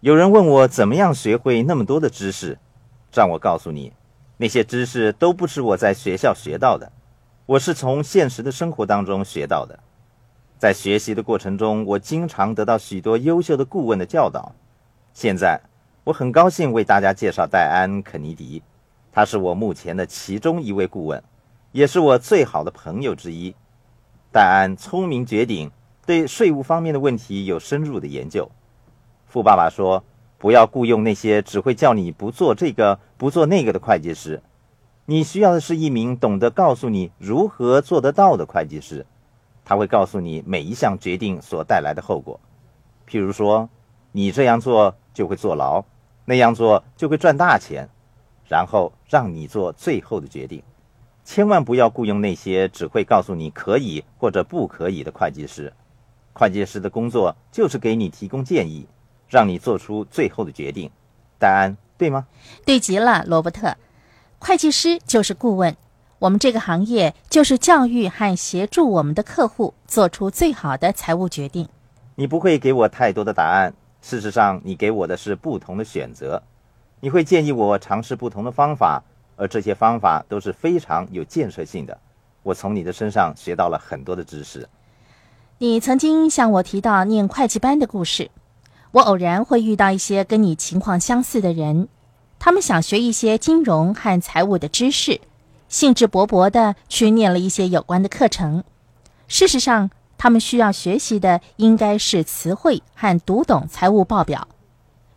有人问我怎么样学会那么多的知识，让我告诉你，那些知识都不是我在学校学到的，我是从现实的生活当中学到的。在学习的过程中，我经常得到许多优秀的顾问的教导。现在，我很高兴为大家介绍戴安·肯尼迪，他是我目前的其中一位顾问，也是我最好的朋友之一。戴安聪明绝顶，对税务方面的问题有深入的研究。富爸爸说：“不要雇佣那些只会叫你不做这个、不做那个的会计师。你需要的是一名懂得告诉你如何做得到的会计师。他会告诉你每一项决定所带来的后果。譬如说，你这样做就会坐牢，那样做就会赚大钱，然后让你做最后的决定。千万不要雇佣那些只会告诉你可以或者不可以的会计师。会计师的工作就是给你提供建议。”让你做出最后的决定，戴安，对吗？对极了，罗伯特。会计师就是顾问，我们这个行业就是教育和协助我们的客户做出最好的财务决定。你不会给我太多的答案，事实上，你给我的是不同的选择。你会建议我尝试不同的方法，而这些方法都是非常有建设性的。我从你的身上学到了很多的知识。你曾经向我提到念会计班的故事。我偶然会遇到一些跟你情况相似的人，他们想学一些金融和财务的知识，兴致勃勃地去念了一些有关的课程。事实上，他们需要学习的应该是词汇和读懂财务报表。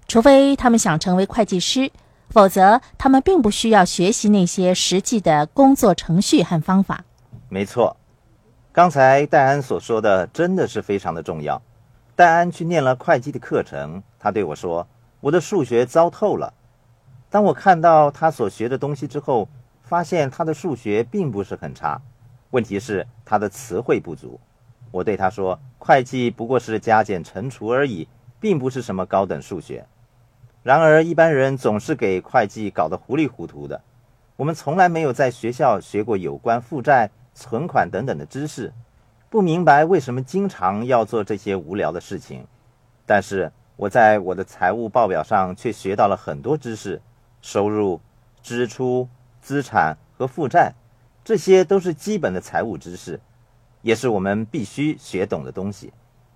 除非他们想成为会计师，否则他们并不需要学习那些实际的工作程序和方法。没错，刚才戴安所说的真的是非常的重要。戴安去念了会计的课程，他对我说：“我的数学糟透了。”当我看到他所学的东西之后，发现他的数学并不是很差，问题是他的词汇不足。我对他说：“会计不过是加减乘除而已，并不是什么高等数学。”然而一般人总是给会计搞得糊里糊涂的。我们从来没有在学校学过有关负债、存款等等的知识。不明白为什么经常要做这些无聊的事情，但是我在我的财务报表上却学到了很多知识：收入、支出、资产和负债，这些都是基本的财务知识，也是我们必须学懂的东西。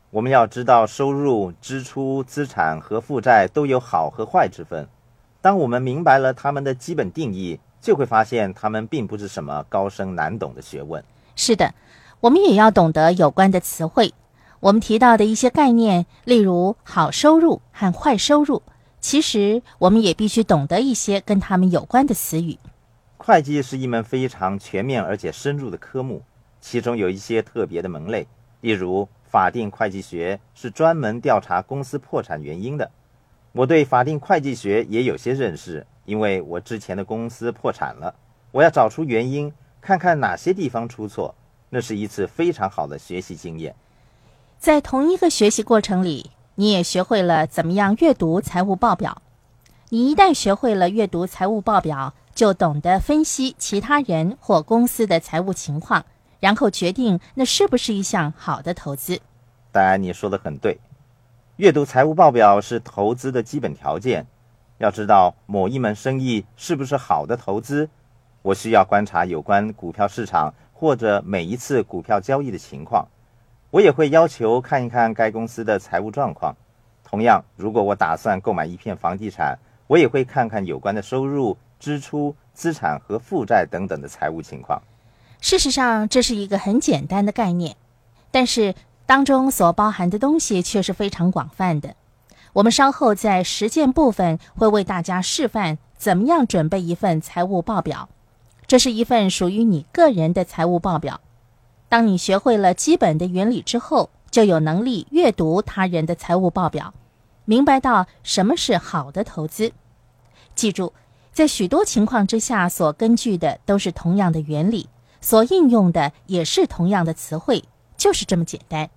我们要知道，收入、支出、资产和负债都有好和坏之分。当我们明白了它们的基本定义，就会发现它们并不是什么高深难懂的学问。是的。我们也要懂得有关的词汇。我们提到的一些概念，例如好收入和坏收入，其实我们也必须懂得一些跟他们有关的词语。会计是一门非常全面而且深入的科目，其中有一些特别的门类，例如法定会计学是专门调查公司破产原因的。我对法定会计学也有些认识，因为我之前的公司破产了，我要找出原因，看看哪些地方出错。那是一次非常好的学习经验。在同一个学习过程里，你也学会了怎么样阅读财务报表。你一旦学会了阅读财务报表，就懂得分析其他人或公司的财务情况，然后决定那是不是一项好的投资。当然，你说的很对。阅读财务报表是投资的基本条件。要知道某一门生意是不是好的投资，我需要观察有关股票市场。或者每一次股票交易的情况，我也会要求看一看该公司的财务状况。同样，如果我打算购买一片房地产，我也会看看有关的收入、支出、资产和负债等等的财务情况。事实上，这是一个很简单的概念，但是当中所包含的东西却是非常广泛的。我们稍后在实践部分会为大家示范怎么样准备一份财务报表。这是一份属于你个人的财务报表。当你学会了基本的原理之后，就有能力阅读他人的财务报表，明白到什么是好的投资。记住，在许多情况之下，所根据的都是同样的原理，所应用的也是同样的词汇，就是这么简单。